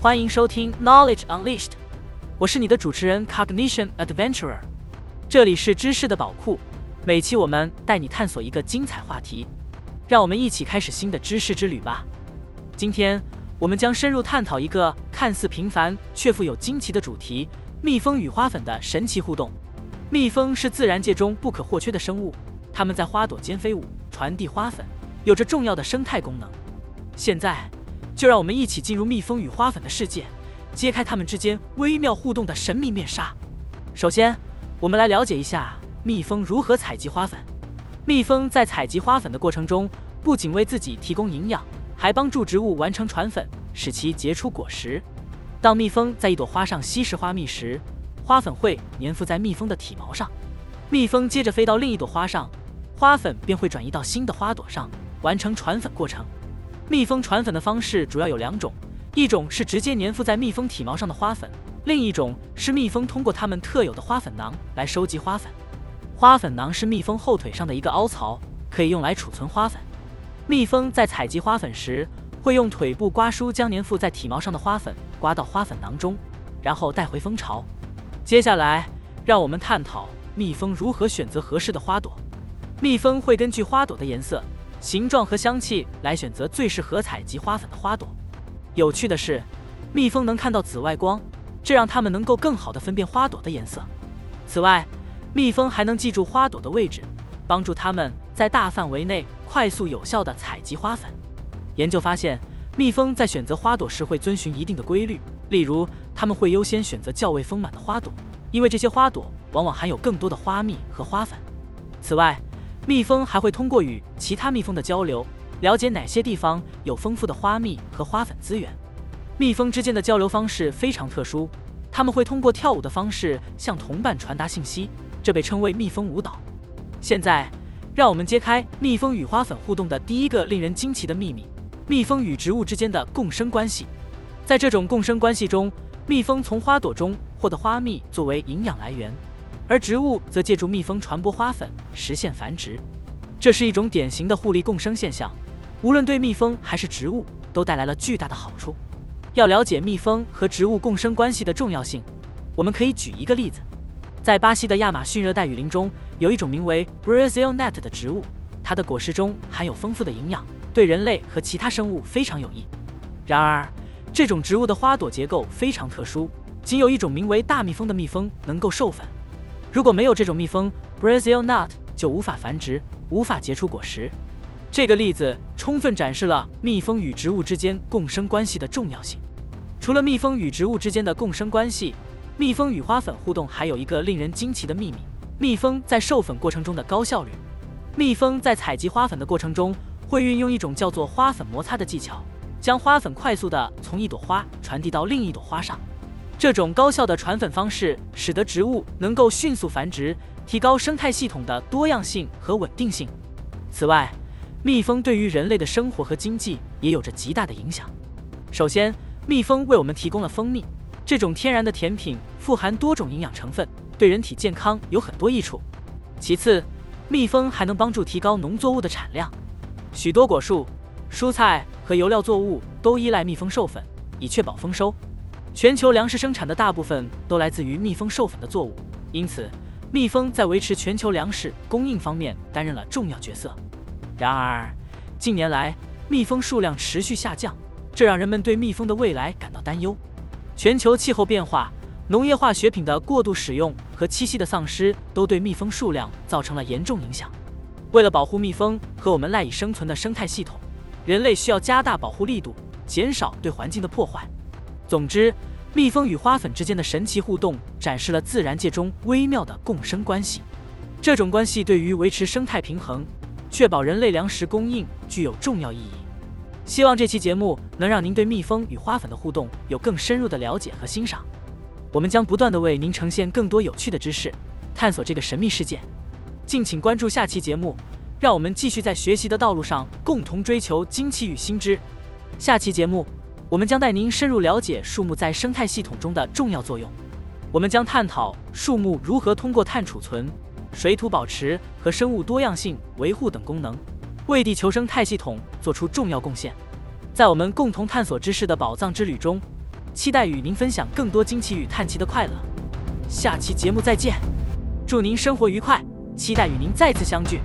欢迎收听 Knowledge Unleashed，我是你的主持人 Cognition Adventurer，这里是知识的宝库，每期我们带你探索一个精彩话题，让我们一起开始新的知识之旅吧。今天我们将深入探讨一个看似平凡却富有惊奇的主题——蜜蜂与花粉的神奇互动。蜜蜂是自然界中不可或缺的生物，它们在花朵间飞舞，传递花粉，有着重要的生态功能。现在。就让我们一起进入蜜蜂与花粉的世界，揭开它们之间微妙互动的神秘面纱。首先，我们来了解一下蜜蜂如何采集花粉。蜜蜂在采集花粉的过程中，不仅为自己提供营养，还帮助植物完成传粉，使其结出果实。当蜜蜂在一朵花上吸食花蜜时，花粉会粘附在蜜蜂的体毛上。蜜蜂接着飞到另一朵花上，花粉便会转移到新的花朵上，完成传粉过程。蜜蜂传粉的方式主要有两种，一种是直接粘附在蜜蜂体毛上的花粉，另一种是蜜蜂通过它们特有的花粉囊来收集花粉。花粉囊是蜜蜂后腿上的一个凹槽，可以用来储存花粉。蜜蜂在采集花粉时，会用腿部刮梳将粘附在体毛上的花粉刮到花粉囊中，然后带回蜂巢。接下来，让我们探讨蜜蜂如何选择合适的花朵。蜜蜂会根据花朵的颜色。形状和香气来选择最适合采集花粉的花朵。有趣的是，蜜蜂能看到紫外光，这让它们能够更好地分辨花朵的颜色。此外，蜜蜂还能记住花朵的位置，帮助它们在大范围内快速有效地采集花粉。研究发现，蜜蜂在选择花朵时会遵循一定的规律，例如，它们会优先选择较为丰满的花朵，因为这些花朵往往含有更多的花蜜和花粉。此外，蜜蜂还会通过与其他蜜蜂的交流，了解哪些地方有丰富的花蜜和花粉资源。蜜蜂之间的交流方式非常特殊，它们会通过跳舞的方式向同伴传达信息，这被称为蜜蜂舞蹈。现在，让我们揭开蜜蜂与花粉互动的第一个令人惊奇的秘密：蜜蜂与植物之间的共生关系。在这种共生关系中，蜜蜂从花朵中获得花蜜作为营养来源。而植物则借助蜜蜂传播花粉实现繁殖，这是一种典型的互利共生现象，无论对蜜蜂还是植物都带来了巨大的好处。要了解蜜蜂和植物共生关系的重要性，我们可以举一个例子：在巴西的亚马逊热带雨林中，有一种名为 Brazil Nut 的植物，它的果实中含有丰富的营养，对人类和其他生物非常有益。然而，这种植物的花朵结构非常特殊，仅有一种名为大蜜蜂的蜜蜂能够授粉。如果没有这种蜜蜂，Brazil nut 就无法繁殖，无法结出果实。这个例子充分展示了蜜蜂与植物之间共生关系的重要性。除了蜜蜂与植物之间的共生关系，蜜蜂与花粉互动还有一个令人惊奇的秘密：蜜蜂在授粉过程中的高效率。蜜蜂在采集花粉的过程中，会运用一种叫做花粉摩擦的技巧，将花粉快速地从一朵花传递到另一朵花上。这种高效的传粉方式使得植物能够迅速繁殖，提高生态系统的多样性和稳定性。此外，蜜蜂对于人类的生活和经济也有着极大的影响。首先，蜜蜂为我们提供了蜂蜜，这种天然的甜品富含多种营养成分，对人体健康有很多益处。其次，蜜蜂还能帮助提高农作物的产量，许多果树、蔬菜和油料作物都依赖蜜蜂授粉，以确保丰收。全球粮食生产的大部分都来自于蜜蜂授粉的作物，因此蜜蜂在维持全球粮食供应方面担任了重要角色。然而，近年来蜜蜂数量持续下降，这让人们对蜜蜂的未来感到担忧。全球气候变化、农业化学品的过度使用和栖息的丧失都对蜜蜂数量造成了严重影响。为了保护蜜蜂和我们赖以生存的生态系统，人类需要加大保护力度，减少对环境的破坏。总之，蜜蜂与花粉之间的神奇互动展示了自然界中微妙的共生关系。这种关系对于维持生态平衡、确保人类粮食供应具有重要意义。希望这期节目能让您对蜜蜂与花粉的互动有更深入的了解和欣赏。我们将不断的为您呈现更多有趣的知识，探索这个神秘世界。敬请关注下期节目，让我们继续在学习的道路上共同追求惊奇与新知。下期节目。我们将带您深入了解树木在生态系统中的重要作用。我们将探讨树木如何通过碳储存、水土保持和生物多样性维护等功能，为地球生态系统做出重要贡献。在我们共同探索知识的宝藏之旅中，期待与您分享更多惊奇与探奇的快乐。下期节目再见，祝您生活愉快，期待与您再次相聚。